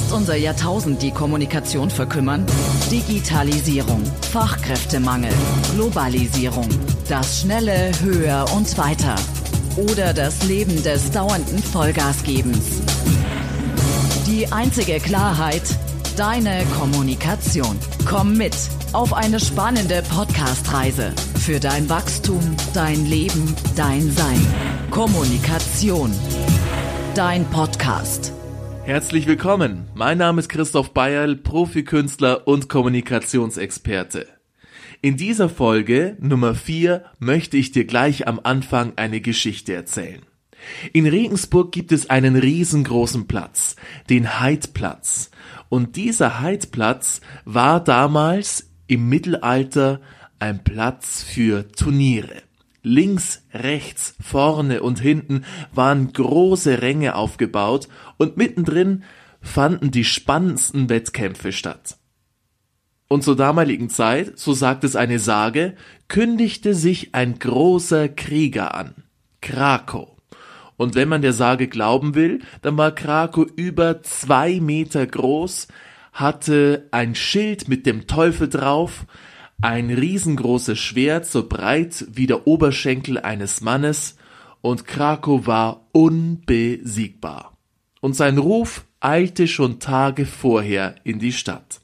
Lässt unser Jahrtausend die Kommunikation verkümmern? Digitalisierung, Fachkräftemangel, Globalisierung, das schnelle Höher und Weiter oder das Leben des dauernden Vollgasgebens. Die einzige Klarheit, deine Kommunikation. Komm mit auf eine spannende Podcast-Reise für dein Wachstum, dein Leben, dein Sein. Kommunikation. Dein Podcast. Herzlich willkommen. Mein Name ist Christoph Bayerl, Profikünstler und Kommunikationsexperte. In dieser Folge Nummer 4 möchte ich dir gleich am Anfang eine Geschichte erzählen. In Regensburg gibt es einen riesengroßen Platz, den Heidplatz. Und dieser Heidplatz war damals im Mittelalter ein Platz für Turniere. Links, rechts, vorne und hinten waren große Ränge aufgebaut und mittendrin fanden die spannendsten Wettkämpfe statt. Und zur damaligen Zeit, so sagt es eine Sage, kündigte sich ein großer Krieger an. Krakow. Und wenn man der Sage glauben will, dann war Krakow über zwei Meter groß, hatte ein Schild mit dem Teufel drauf, ein riesengroßes Schwert so breit wie der Oberschenkel eines Mannes, und Krakow war unbesiegbar. Und sein Ruf eilte schon Tage vorher in die Stadt.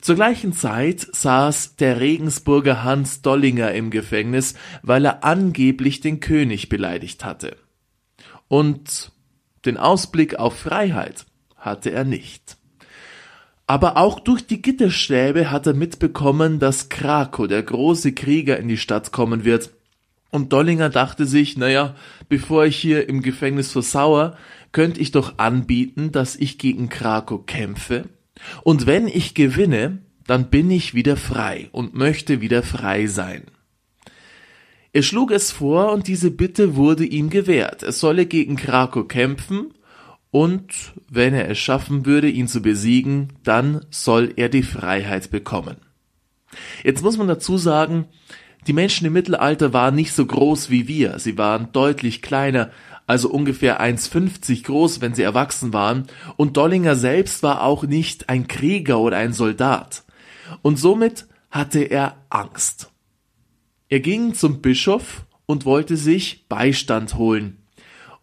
Zur gleichen Zeit saß der Regensburger Hans Dollinger im Gefängnis, weil er angeblich den König beleidigt hatte. Und den Ausblick auf Freiheit hatte er nicht. Aber auch durch die Gitterstäbe hat er mitbekommen, dass Krakow, der große Krieger, in die Stadt kommen wird. Und Dollinger dachte sich, naja, bevor ich hier im Gefängnis versauer, könnte ich doch anbieten, dass ich gegen Krakow kämpfe. Und wenn ich gewinne, dann bin ich wieder frei und möchte wieder frei sein. Er schlug es vor und diese Bitte wurde ihm gewährt. Er solle gegen Krakow kämpfen und wenn er es schaffen würde, ihn zu besiegen, dann soll er die Freiheit bekommen. Jetzt muss man dazu sagen, die Menschen im Mittelalter waren nicht so groß wie wir, sie waren deutlich kleiner, also ungefähr 1,50 groß, wenn sie erwachsen waren, und Dollinger selbst war auch nicht ein Krieger oder ein Soldat. Und somit hatte er Angst. Er ging zum Bischof und wollte sich Beistand holen.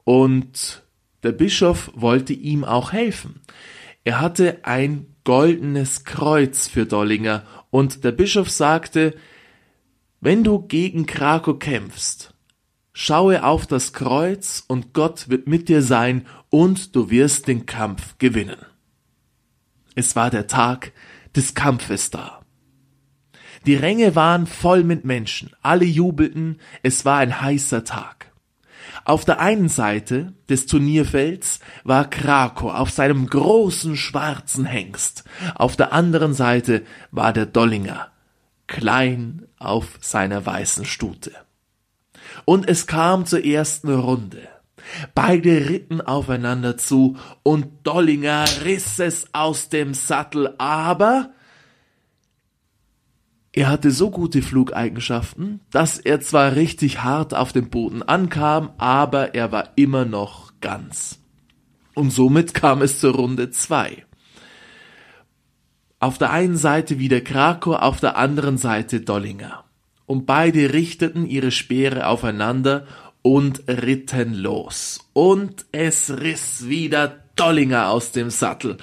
Und der Bischof wollte ihm auch helfen. Er hatte ein goldenes Kreuz für Dollinger und der Bischof sagte, wenn du gegen Krakow kämpfst, schaue auf das Kreuz und Gott wird mit dir sein und du wirst den Kampf gewinnen. Es war der Tag des Kampfes da. Die Ränge waren voll mit Menschen, alle jubelten, es war ein heißer Tag. Auf der einen Seite des Turnierfelds war Krakow auf seinem großen schwarzen Hengst, auf der anderen Seite war der Dollinger, klein auf seiner weißen Stute. Und es kam zur ersten Runde. Beide ritten aufeinander zu, und Dollinger riss es aus dem Sattel, aber er hatte so gute Flugeigenschaften, dass er zwar richtig hart auf dem Boden ankam, aber er war immer noch ganz. Und somit kam es zur Runde zwei. Auf der einen Seite wieder Krakow, auf der anderen Seite Dollinger. Und beide richteten ihre Speere aufeinander und ritten los. Und es riss wieder Dollinger aus dem Sattel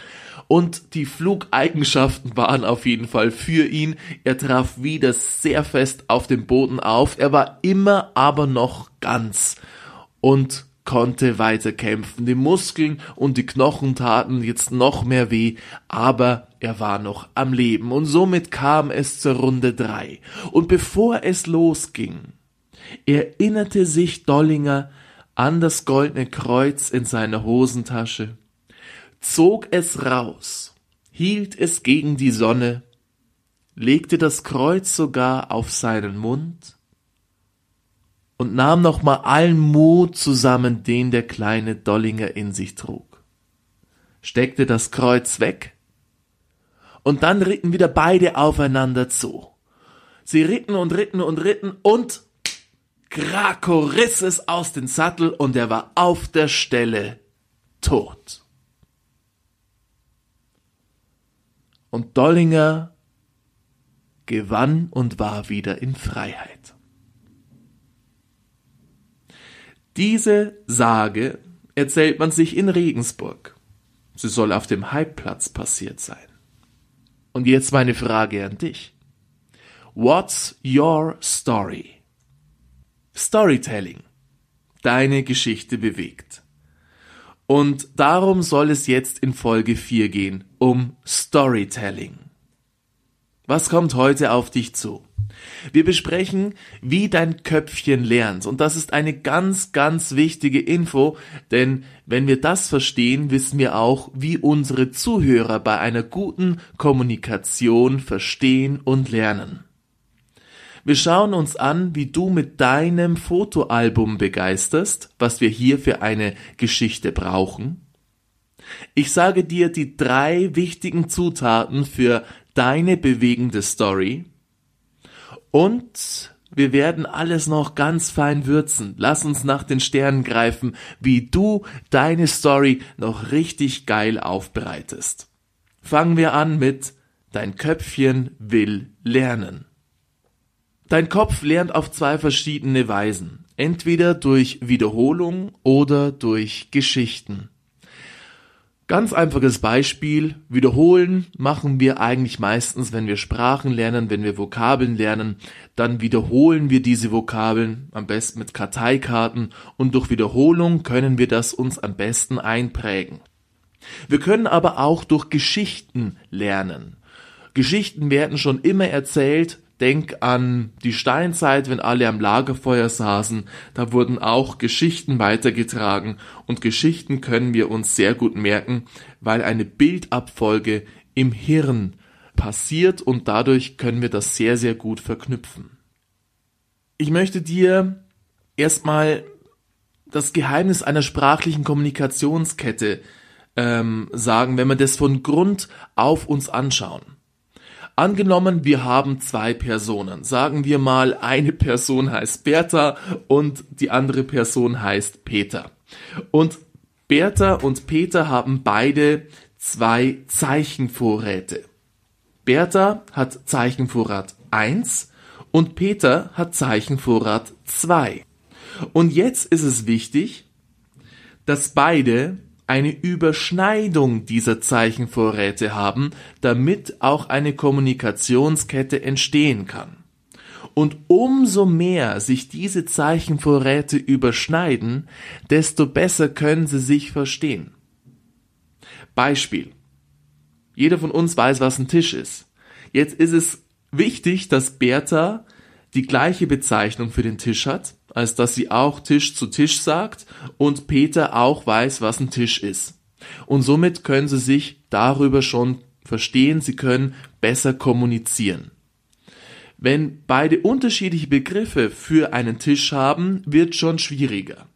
und die Flugeigenschaften waren auf jeden Fall für ihn. Er traf wieder sehr fest auf dem Boden auf. Er war immer aber noch ganz und konnte weiter kämpfen. Die Muskeln und die Knochen taten jetzt noch mehr weh, aber er war noch am Leben und somit kam es zur Runde drei. Und bevor es losging, erinnerte sich Dollinger an das goldene Kreuz in seiner Hosentasche zog es raus, hielt es gegen die Sonne, legte das Kreuz sogar auf seinen Mund und nahm nochmal allen Mut zusammen, den der kleine Dollinger in sich trug, steckte das Kreuz weg, und dann ritten wieder beide aufeinander zu. Sie ritten und ritten und ritten und Krakow riss es aus dem Sattel und er war auf der Stelle tot. Und Dollinger gewann und war wieder in Freiheit. Diese Sage erzählt man sich in Regensburg. Sie soll auf dem Hypeplatz passiert sein. Und jetzt meine Frage an dich. What's your story? Storytelling. Deine Geschichte bewegt. Und darum soll es jetzt in Folge 4 gehen, um Storytelling. Was kommt heute auf dich zu? Wir besprechen, wie dein Köpfchen lernt. Und das ist eine ganz, ganz wichtige Info, denn wenn wir das verstehen, wissen wir auch, wie unsere Zuhörer bei einer guten Kommunikation verstehen und lernen. Wir schauen uns an, wie du mit deinem Fotoalbum begeisterst, was wir hier für eine Geschichte brauchen. Ich sage dir die drei wichtigen Zutaten für deine bewegende Story. Und wir werden alles noch ganz fein würzen. Lass uns nach den Sternen greifen, wie du deine Story noch richtig geil aufbereitest. Fangen wir an mit Dein Köpfchen will lernen. Dein Kopf lernt auf zwei verschiedene Weisen. Entweder durch Wiederholung oder durch Geschichten. Ganz einfaches Beispiel. Wiederholen machen wir eigentlich meistens, wenn wir Sprachen lernen, wenn wir Vokabeln lernen. Dann wiederholen wir diese Vokabeln am besten mit Karteikarten und durch Wiederholung können wir das uns am besten einprägen. Wir können aber auch durch Geschichten lernen. Geschichten werden schon immer erzählt, Denk an die Steinzeit, wenn alle am Lagerfeuer saßen. Da wurden auch Geschichten weitergetragen und Geschichten können wir uns sehr gut merken, weil eine Bildabfolge im Hirn passiert und dadurch können wir das sehr, sehr gut verknüpfen. Ich möchte dir erstmal das Geheimnis einer sprachlichen Kommunikationskette ähm, sagen, wenn wir das von Grund auf uns anschauen. Angenommen, wir haben zwei Personen. Sagen wir mal, eine Person heißt Bertha und die andere Person heißt Peter. Und Bertha und Peter haben beide zwei Zeichenvorräte. Bertha hat Zeichenvorrat 1 und Peter hat Zeichenvorrat 2. Und jetzt ist es wichtig, dass beide eine Überschneidung dieser Zeichenvorräte haben, damit auch eine Kommunikationskette entstehen kann. Und umso mehr sich diese Zeichenvorräte überschneiden, desto besser können sie sich verstehen. Beispiel. Jeder von uns weiß, was ein Tisch ist. Jetzt ist es wichtig, dass Bertha die gleiche Bezeichnung für den Tisch hat als dass sie auch Tisch zu Tisch sagt und Peter auch weiß, was ein Tisch ist. Und somit können sie sich darüber schon verstehen, sie können besser kommunizieren. Wenn beide unterschiedliche Begriffe für einen Tisch haben, wird schon schwieriger.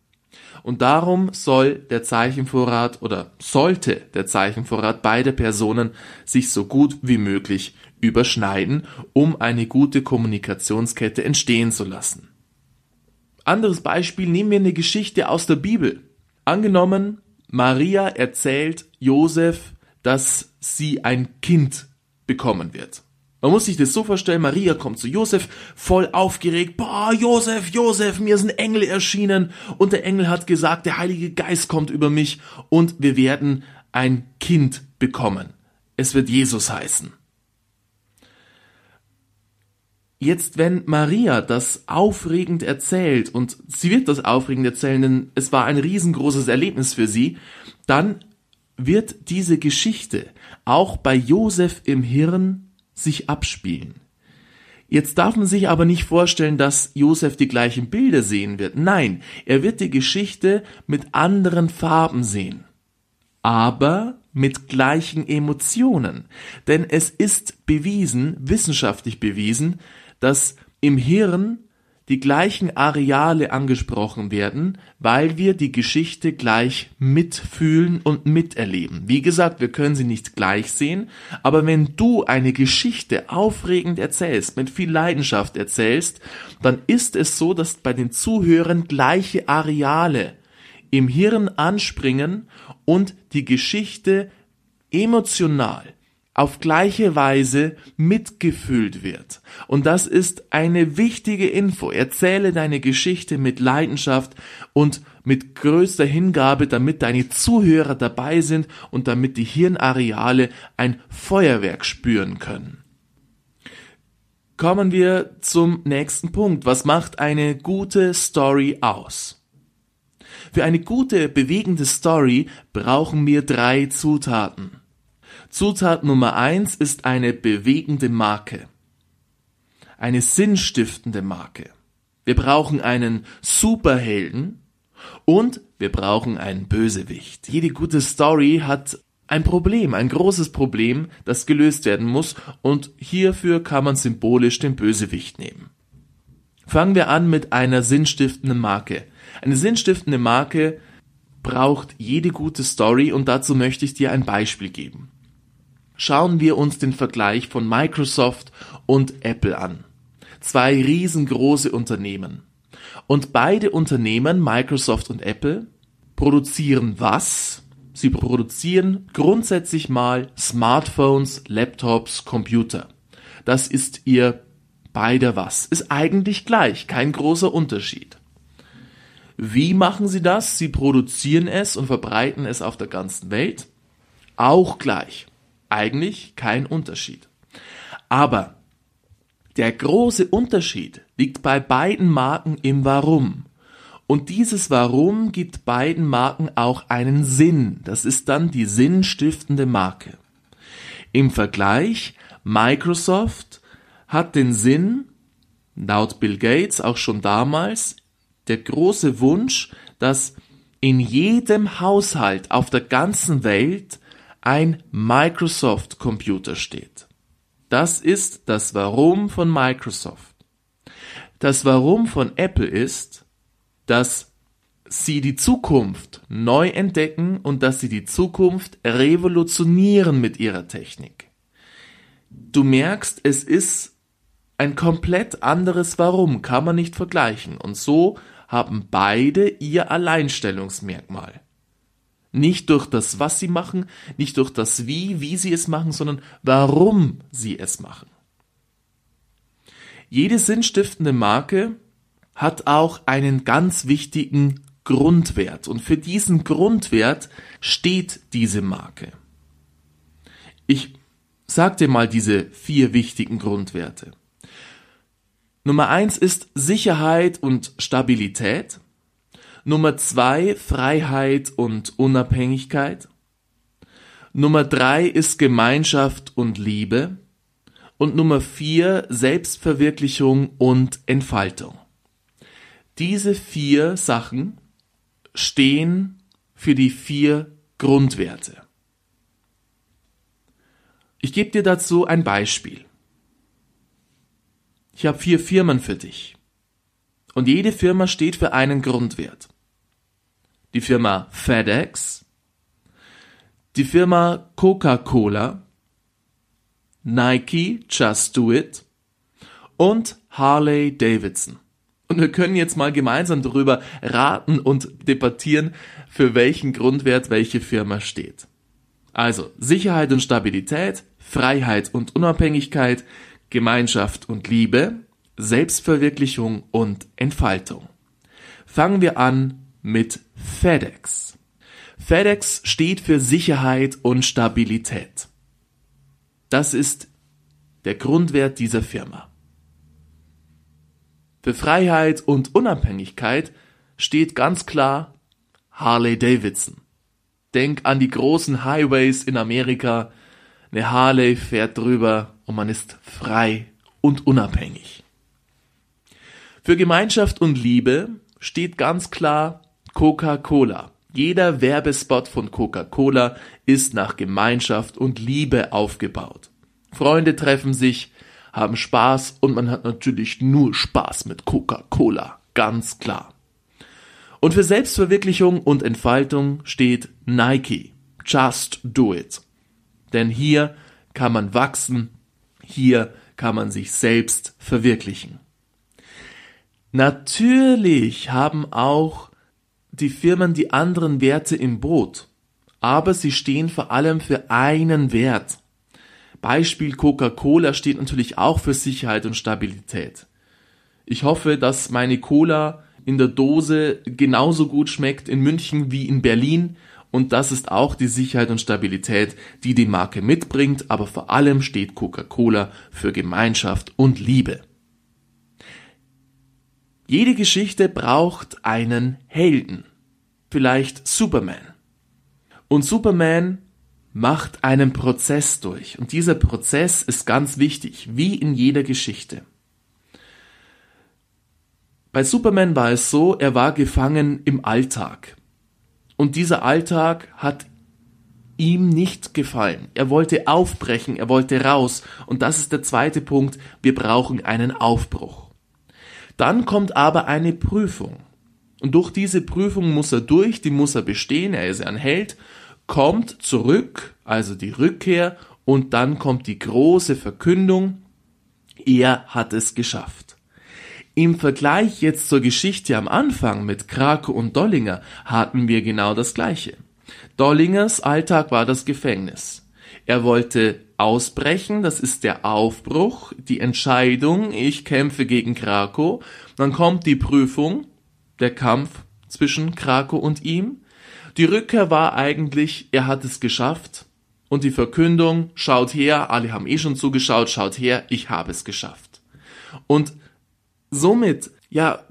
Und darum soll der Zeichenvorrat oder sollte der Zeichenvorrat beider Personen sich so gut wie möglich überschneiden, um eine gute Kommunikationskette entstehen zu lassen. Anderes Beispiel, nehmen wir eine Geschichte aus der Bibel. Angenommen, Maria erzählt Josef, dass sie ein Kind bekommen wird. Man muss sich das so vorstellen, Maria kommt zu Josef, voll aufgeregt, boah, Josef, Josef, mir sind Engel erschienen und der Engel hat gesagt, der Heilige Geist kommt über mich und wir werden ein Kind bekommen. Es wird Jesus heißen. Jetzt, wenn Maria das aufregend erzählt, und sie wird das aufregend erzählen, denn es war ein riesengroßes Erlebnis für sie, dann wird diese Geschichte auch bei Josef im Hirn sich abspielen. Jetzt darf man sich aber nicht vorstellen, dass Josef die gleichen Bilder sehen wird. Nein, er wird die Geschichte mit anderen Farben sehen. Aber mit gleichen Emotionen. Denn es ist bewiesen, wissenschaftlich bewiesen, dass im Hirn die gleichen Areale angesprochen werden, weil wir die Geschichte gleich mitfühlen und miterleben. Wie gesagt, wir können sie nicht gleich sehen, aber wenn du eine Geschichte aufregend erzählst, mit viel Leidenschaft erzählst, dann ist es so, dass bei den Zuhörern gleiche Areale im Hirn anspringen und die Geschichte emotional auf gleiche Weise mitgefühlt wird. Und das ist eine wichtige Info. Erzähle deine Geschichte mit Leidenschaft und mit größter Hingabe, damit deine Zuhörer dabei sind und damit die Hirnareale ein Feuerwerk spüren können. Kommen wir zum nächsten Punkt. Was macht eine gute Story aus? Für eine gute, bewegende Story brauchen wir drei Zutaten. Zutat Nummer eins ist eine bewegende Marke. Eine sinnstiftende Marke. Wir brauchen einen Superhelden und wir brauchen einen Bösewicht. Jede gute Story hat ein Problem, ein großes Problem, das gelöst werden muss und hierfür kann man symbolisch den Bösewicht nehmen. Fangen wir an mit einer sinnstiftenden Marke. Eine sinnstiftende Marke braucht jede gute Story und dazu möchte ich dir ein Beispiel geben. Schauen wir uns den Vergleich von Microsoft und Apple an. Zwei riesengroße Unternehmen. Und beide Unternehmen, Microsoft und Apple, produzieren was? Sie produzieren grundsätzlich mal Smartphones, Laptops, Computer. Das ist ihr beider was. Ist eigentlich gleich, kein großer Unterschied. Wie machen sie das? Sie produzieren es und verbreiten es auf der ganzen Welt. Auch gleich. Eigentlich kein Unterschied. Aber der große Unterschied liegt bei beiden Marken im Warum. Und dieses Warum gibt beiden Marken auch einen Sinn. Das ist dann die sinnstiftende Marke. Im Vergleich, Microsoft hat den Sinn, laut Bill Gates auch schon damals, der große Wunsch, dass in jedem Haushalt auf der ganzen Welt ein Microsoft Computer steht. Das ist das Warum von Microsoft. Das Warum von Apple ist, dass sie die Zukunft neu entdecken und dass sie die Zukunft revolutionieren mit ihrer Technik. Du merkst, es ist ein komplett anderes Warum, kann man nicht vergleichen. Und so haben beide ihr Alleinstellungsmerkmal. Nicht durch das, was sie machen, nicht durch das Wie, wie sie es machen, sondern warum sie es machen. Jede sinnstiftende Marke hat auch einen ganz wichtigen Grundwert und für diesen Grundwert steht diese Marke. Ich sag dir mal diese vier wichtigen Grundwerte. Nummer eins ist Sicherheit und Stabilität. Nummer zwei Freiheit und Unabhängigkeit. Nummer drei ist Gemeinschaft und Liebe. Und Nummer vier Selbstverwirklichung und Entfaltung. Diese vier Sachen stehen für die vier Grundwerte. Ich gebe dir dazu ein Beispiel. Ich habe vier Firmen für dich. Und jede Firma steht für einen Grundwert die Firma FedEx, die Firma Coca-Cola, Nike, Just Do It und Harley Davidson. Und wir können jetzt mal gemeinsam darüber raten und debattieren, für welchen Grundwert welche Firma steht. Also Sicherheit und Stabilität, Freiheit und Unabhängigkeit, Gemeinschaft und Liebe, Selbstverwirklichung und Entfaltung. Fangen wir an mit FedEx. FedEx steht für Sicherheit und Stabilität. Das ist der Grundwert dieser Firma. Für Freiheit und Unabhängigkeit steht ganz klar Harley Davidson. Denk an die großen Highways in Amerika. Eine Harley fährt drüber und man ist frei und unabhängig. Für Gemeinschaft und Liebe steht ganz klar Coca-Cola. Jeder Werbespot von Coca-Cola ist nach Gemeinschaft und Liebe aufgebaut. Freunde treffen sich, haben Spaß und man hat natürlich nur Spaß mit Coca-Cola, ganz klar. Und für Selbstverwirklichung und Entfaltung steht Nike. Just do it. Denn hier kann man wachsen, hier kann man sich selbst verwirklichen. Natürlich haben auch die Firmen die anderen Werte im Boot, aber sie stehen vor allem für einen Wert. Beispiel Coca-Cola steht natürlich auch für Sicherheit und Stabilität. Ich hoffe, dass meine Cola in der Dose genauso gut schmeckt in München wie in Berlin und das ist auch die Sicherheit und Stabilität, die die Marke mitbringt, aber vor allem steht Coca-Cola für Gemeinschaft und Liebe. Jede Geschichte braucht einen Helden. Vielleicht Superman. Und Superman macht einen Prozess durch. Und dieser Prozess ist ganz wichtig, wie in jeder Geschichte. Bei Superman war es so, er war gefangen im Alltag. Und dieser Alltag hat ihm nicht gefallen. Er wollte aufbrechen, er wollte raus. Und das ist der zweite Punkt, wir brauchen einen Aufbruch. Dann kommt aber eine Prüfung. Und durch diese Prüfung muss er durch, die muss er bestehen, er ist ein Held, kommt zurück, also die Rückkehr, und dann kommt die große Verkündung, er hat es geschafft. Im Vergleich jetzt zur Geschichte am Anfang mit Krake und Dollinger hatten wir genau das Gleiche. Dollingers Alltag war das Gefängnis. Er wollte ausbrechen, das ist der Aufbruch, die Entscheidung, ich kämpfe gegen Krakow. Dann kommt die Prüfung, der Kampf zwischen Krakow und ihm. Die Rückkehr war eigentlich, er hat es geschafft. Und die Verkündung, schaut her, alle haben eh schon zugeschaut, schaut her, ich habe es geschafft. Und somit, ja,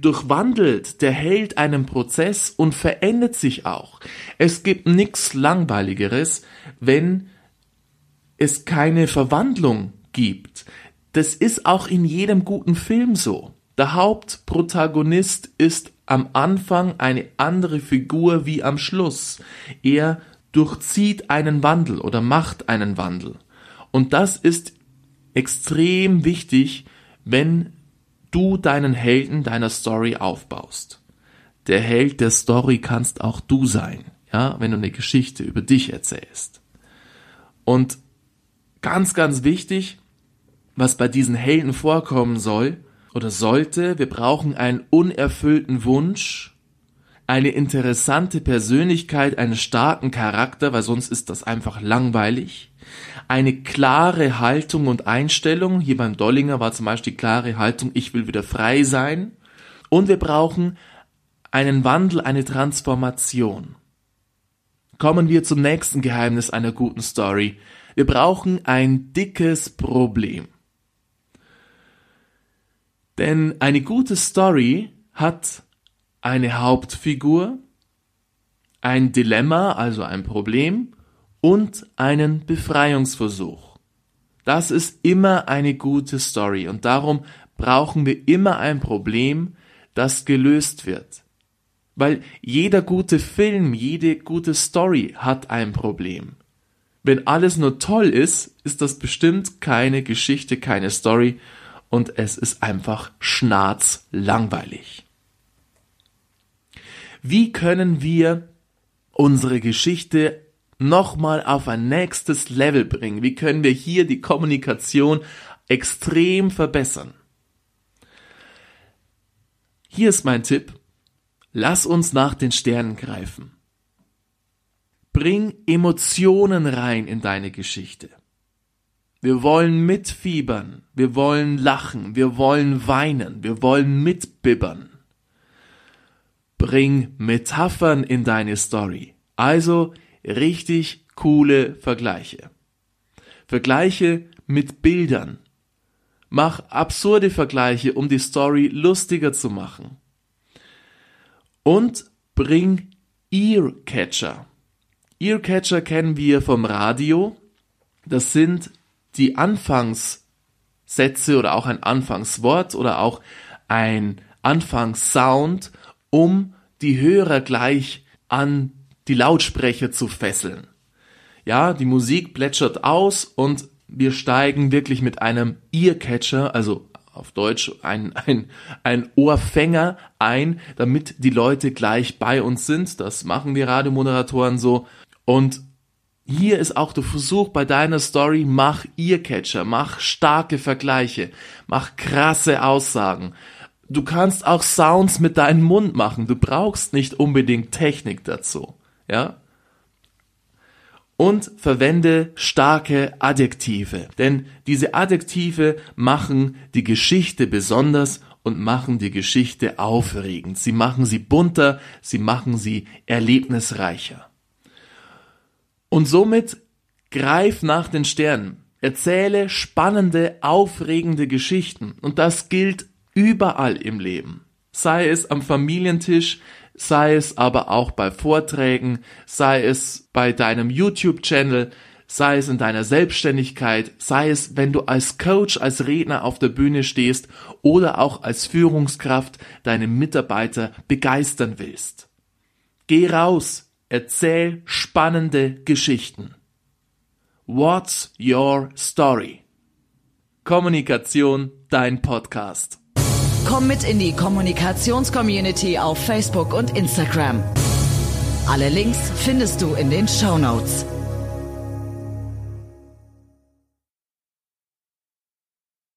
durchwandelt der Held einen Prozess und verändert sich auch. Es gibt nichts Langweiligeres, wenn es keine Verwandlung gibt. Das ist auch in jedem guten Film so. Der Hauptprotagonist ist am Anfang eine andere Figur wie am Schluss. Er durchzieht einen Wandel oder macht einen Wandel. Und das ist extrem wichtig, wenn du deinen Helden deiner Story aufbaust. Der Held der Story kannst auch du sein, ja, wenn du eine Geschichte über dich erzählst. Und ganz, ganz wichtig, was bei diesen Helden vorkommen soll oder sollte, wir brauchen einen unerfüllten Wunsch, eine interessante Persönlichkeit, einen starken Charakter, weil sonst ist das einfach langweilig eine klare Haltung und Einstellung. Hier beim Dollinger war zum Beispiel die klare Haltung, ich will wieder frei sein. Und wir brauchen einen Wandel, eine Transformation. Kommen wir zum nächsten Geheimnis einer guten Story. Wir brauchen ein dickes Problem. Denn eine gute Story hat eine Hauptfigur, ein Dilemma, also ein Problem, und einen Befreiungsversuch. Das ist immer eine gute Story und darum brauchen wir immer ein Problem, das gelöst wird. Weil jeder gute Film, jede gute Story hat ein Problem. Wenn alles nur toll ist, ist das bestimmt keine Geschichte, keine Story und es ist einfach schnarzlangweilig. Wie können wir unsere Geschichte nochmal auf ein nächstes Level bringen? Wie können wir hier die Kommunikation extrem verbessern? Hier ist mein Tipp. Lass uns nach den Sternen greifen. Bring Emotionen rein in deine Geschichte. Wir wollen mitfiebern, wir wollen lachen, wir wollen weinen, wir wollen mitbibbern. Bring Metaphern in deine Story. Also richtig coole Vergleiche. Vergleiche mit Bildern. Mach absurde Vergleiche, um die Story lustiger zu machen. Und bring Earcatcher. Earcatcher kennen wir vom Radio. Das sind die Anfangssätze oder auch ein Anfangswort oder auch ein Anfangssound, um die Hörer gleich an die Lautsprecher zu fesseln. Ja, die Musik plätschert aus und wir steigen wirklich mit einem Earcatcher, also auf Deutsch ein, ein, ein Ohrfänger ein, damit die Leute gleich bei uns sind. Das machen die Radiomoderatoren so. Und hier ist auch der Versuch bei deiner Story, mach Earcatcher, mach starke Vergleiche, mach krasse Aussagen. Du kannst auch Sounds mit deinem Mund machen. Du brauchst nicht unbedingt Technik dazu ja. und verwende starke Adjektive, denn diese Adjektive machen die Geschichte besonders und machen die Geschichte aufregend. Sie machen sie bunter, sie machen sie erlebnisreicher. Und somit greif nach den Sternen. Erzähle spannende, aufregende Geschichten. Und das gilt überall im Leben. Sei es am Familientisch, sei es aber auch bei Vorträgen, sei es bei deinem YouTube-Channel, sei es in deiner Selbstständigkeit, sei es, wenn du als Coach, als Redner auf der Bühne stehst oder auch als Führungskraft deine Mitarbeiter begeistern willst. Geh raus, erzähl spannende Geschichten. What's your story? Kommunikation, dein Podcast. Komm mit in die Kommunikationscommunity auf Facebook und Instagram. Alle Links findest du in den Show Notes.